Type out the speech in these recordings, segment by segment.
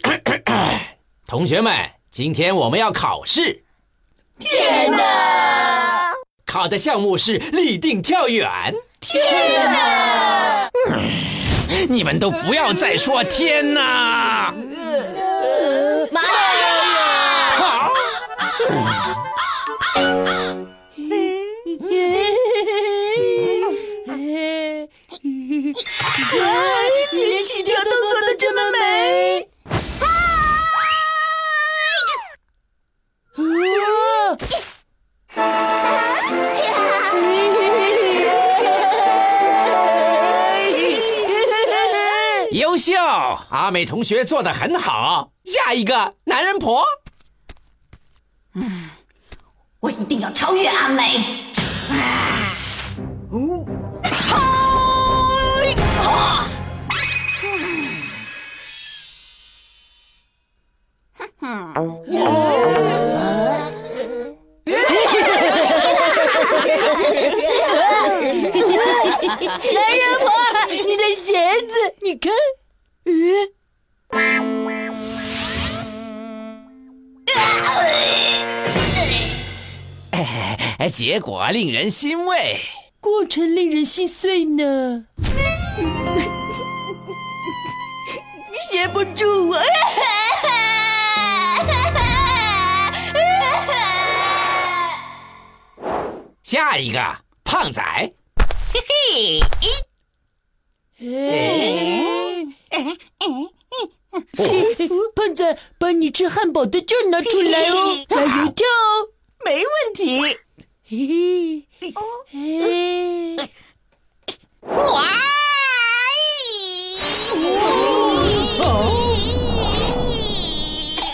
同学们，今天我们要考试。天哪！考的项目是立定跳远。天哪！你们都不要再说天哪！妈呀好，爷，起跳动优秀，阿美同学做的很好。下一个男人婆，嗯我一定要超越阿美。啊哎，结果令人欣慰。过程令人心碎呢。写不住我。下一个胖仔，嘿嘿 胖仔，把你吃汉堡的劲儿拿出来哦，加油跳哦。没问题。嘿嘿，哇！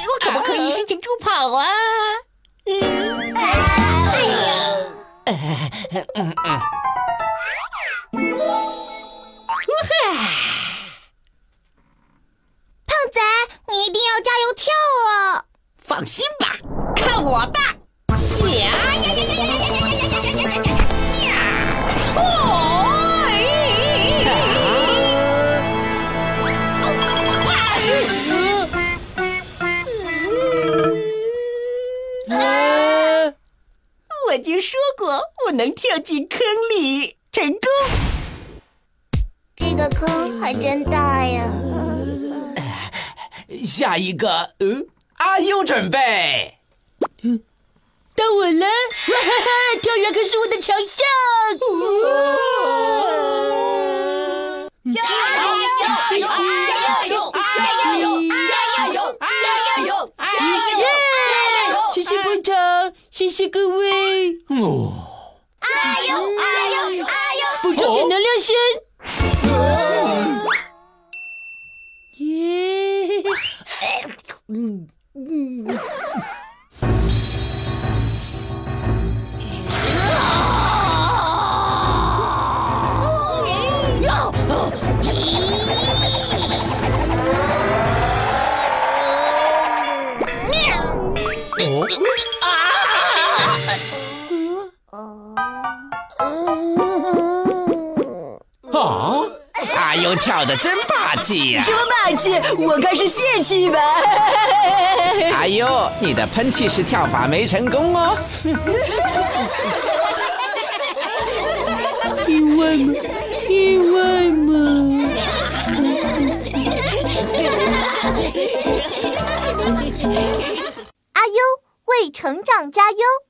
我可不可以申请助跑啊？胖仔，你一定要加油跳哦！放心吧，看我的！我就说过，我能跳进坑里，成功！这个坑还真大呀！下一个，嗯，阿优准备。到我了！哇哈哈，跳远可是我的强项。加油！加油！加油！加油！加油！加油！加耶油！谢谢捧场，谢谢各位。哦，加油！加油！加油！补充点能量先。耶！嗯嗯。啊，阿优跳的真霸气呀！什么霸气？我看是泄气吧。阿优，你的喷气式跳法没成功哦。意外吗？成长加油！